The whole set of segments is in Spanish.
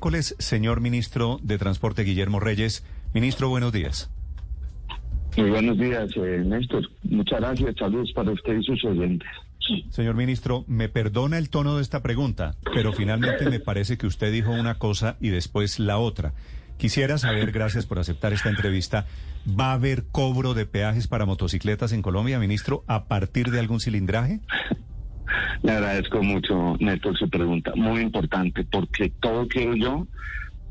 Miércoles, señor ministro de Transporte Guillermo Reyes. Ministro, buenos días. Muy buenos días, eh, Néstor. Muchas gracias. Saludos para usted y sus oyentes. Señor ministro, me perdona el tono de esta pregunta, pero finalmente me parece que usted dijo una cosa y después la otra. Quisiera saber, gracias por aceptar esta entrevista, ¿va a haber cobro de peajes para motocicletas en Colombia, ministro, a partir de algún cilindraje? Le agradezco mucho, Néstor, su pregunta. Muy importante, porque todo quiero yo,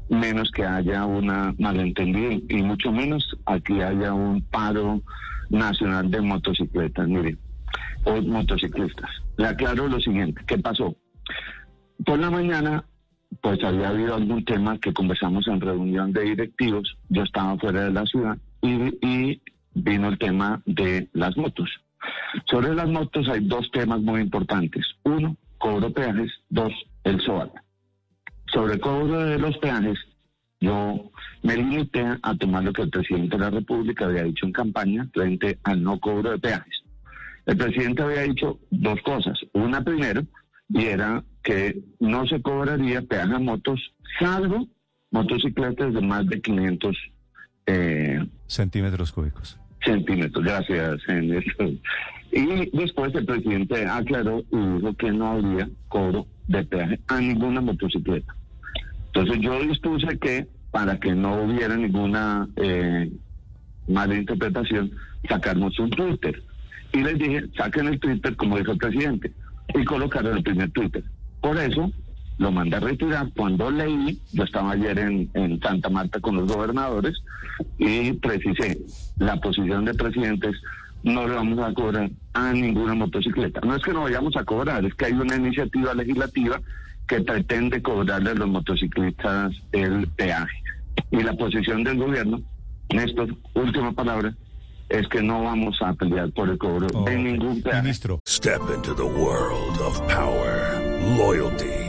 menos que haya una malentendida y mucho menos aquí haya un paro nacional de motocicletas, mire, o motociclistas. Le aclaro lo siguiente, ¿qué pasó? Por la mañana pues había habido algún tema que conversamos en reunión de directivos, yo estaba fuera de la ciudad y, y vino el tema de las motos. Sobre las motos hay dos temas muy importantes. Uno, cobro peajes. Dos, el SOAT. Sobre cobro de los peajes, yo me limité a tomar lo que el presidente de la República había dicho en campaña frente al no cobro de peajes. El presidente había dicho dos cosas. Una primero, y era que no se cobraría peaje a motos, salvo motocicletas de más de 500 eh, centímetros cúbicos. Centímetros, gracias. Y después el presidente aclaró y dijo que no habría cobro de peaje a ninguna motocicleta. Entonces yo dispuse que para que no hubiera ninguna eh, mala interpretación, sacarnos un Twitter. Y les dije, saquen el Twitter como dijo el presidente y colocaron el primer Twitter. Por eso lo mandé a retirar. Cuando leí, yo estaba ayer en, en Santa Marta con los gobernadores y precisé la posición de presidentes. No le vamos a cobrar a ninguna motocicleta. No es que no vayamos a cobrar, es que hay una iniciativa legislativa que pretende cobrarle a los motociclistas el peaje. Y la posición del gobierno, Néstor, última palabra, es que no vamos a pelear por el cobro Oh, de ningún peaje. Ministro, Step into the world of power, loyalty,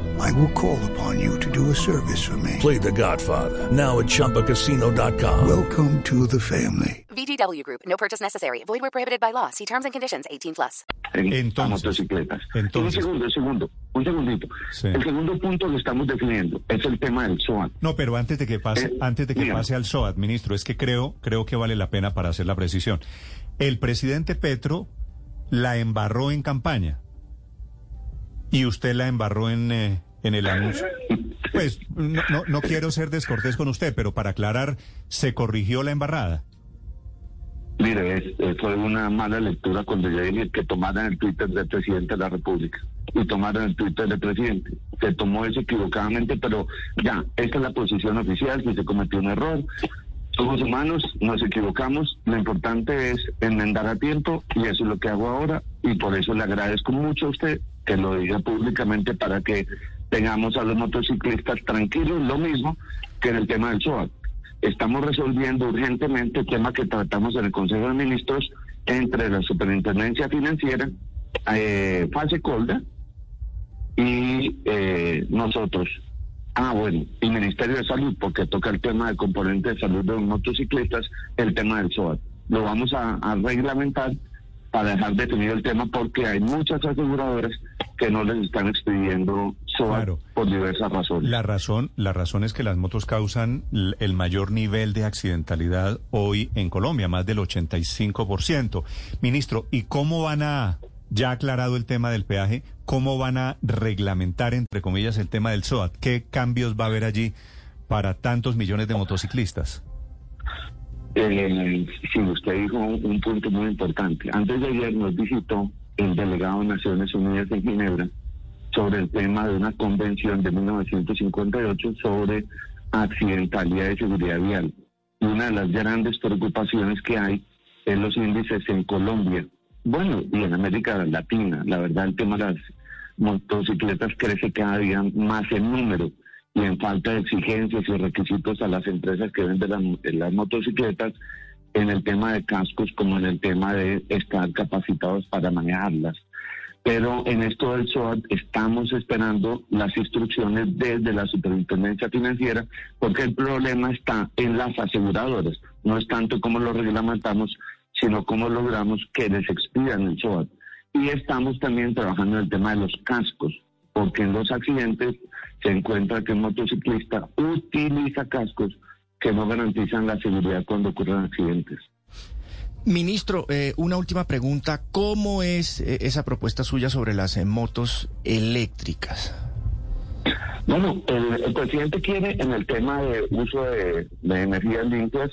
I will call upon you to do a service for me. Play The Godfather now at ChumbaCasino.com. Welcome to the family. VGW Group. No purchase necessary. Void where prohibited by law. See terms and conditions. 18 plus. en Entonces, a motocicletas. entonces. un segundo, un segundo, un segundito. Sí. El segundo punto que estamos definiendo es el tema del SOAT. No, pero antes de que pase, Eh, antes de que pase al SOAT, ministro, es que creo, creo que vale la pena para hacer la precisión. El presidente Petro la embarró en campaña y usted la embarró en, eh, en el anuncio. Pues no, no, no quiero ser descortés con usted, pero para aclarar, se corrigió la embarrada. Mire, eh, fue una mala lectura cuando yo dije que tomaran el Twitter del presidente de la República y tomaran el Twitter del presidente. Se tomó eso equivocadamente, pero ya, esta es la posición oficial, si se cometió un error. Somos humanos, nos equivocamos, lo importante es enmendar a tiempo y eso es lo que hago ahora y por eso le agradezco mucho a usted que lo diga públicamente para que tengamos a los motociclistas tranquilos, lo mismo que en el tema del SOAT. Estamos resolviendo urgentemente el tema que tratamos en el Consejo de Ministros entre la Superintendencia Financiera, eh, Fase Colda y eh, nosotros. Ah, bueno, y Ministerio de Salud, porque toca el tema del componente de salud de los motociclistas, el tema del SOAT. Lo vamos a, a reglamentar para dejar definido el tema porque hay muchas aseguradoras que no les están expidiendo Claro. por diversas razones. La razón, la razón es que las motos causan el mayor nivel de accidentalidad hoy en Colombia, más del 85%. Ministro, ¿y cómo van a, ya aclarado el tema del peaje, cómo van a reglamentar, entre comillas, el tema del SOAT? ¿Qué cambios va a haber allí para tantos millones de motociclistas? Eh, sí, usted dijo un, un punto muy importante. Antes de ayer nos visitó el delegado de Naciones Unidas en Ginebra sobre el tema de una convención de 1958 sobre accidentalidad y seguridad vial. Una de las grandes preocupaciones que hay es los índices en Colombia, bueno, y en América Latina. La verdad, el tema de las motocicletas crece cada día más en número y en falta de exigencias y requisitos a las empresas que venden las, las motocicletas en el tema de cascos como en el tema de estar capacitados para manejarlas. Pero en esto del SOAT estamos esperando las instrucciones desde la superintendencia financiera porque el problema está en las aseguradoras. No es tanto como lo reglamentamos, sino cómo logramos que les expidan el SOAT. Y estamos también trabajando en el tema de los cascos, porque en los accidentes se encuentra que el motociclista utiliza cascos que no garantizan la seguridad cuando ocurren accidentes. Ministro, eh, una última pregunta. ¿Cómo es eh, esa propuesta suya sobre las eh, motos eléctricas? Bueno, el, presidente quiere en el tema de uso de, energías limpias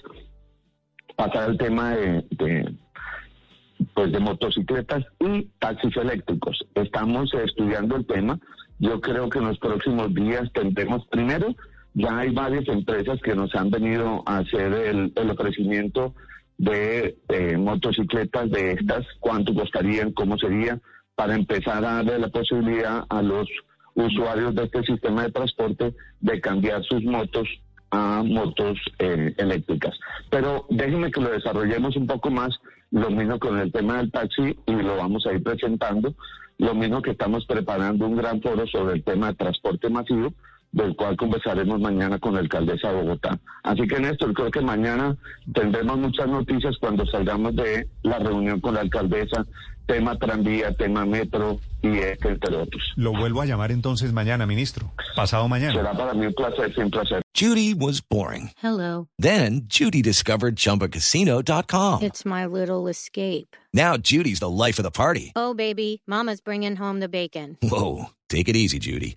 pasar al tema de, pues de motocicletas y taxis eléctricos. Estamos estudiando el tema. Yo creo que en los próximos días tendremos primero ya hay varias empresas que nos han venido a hacer el, ofrecimiento de motocicletas de estas, cuánto costarían, cómo sería, para empezar a darle la posibilidad a los usuarios de este sistema de transporte de cambiar sus motos a motos eh, eléctricas. Pero déjenme que lo desarrollemos un poco más, lo mismo con el tema del taxi y lo vamos a ir presentando, lo mismo que estamos preparando un gran foro sobre el tema de transporte masivo del cual conversaremos mañana con la alcaldesa de Bogotá. Así que Néstor, creo que mañana tendremos muchas noticias cuando salgamos de la reunión con la alcaldesa, tema tranvía, tema metro y este, entre otros. Lo vuelvo a llamar entonces mañana, ministro. Pasado mañana. Será para mí un placer, siempre placer. Judy was boring. Hello. Then Judy discovered chumbacasino.com. It's my little escape. Now Judy's the life of the party. Oh, baby, mama's bringing home the bacon. Whoa, take it easy, Judy.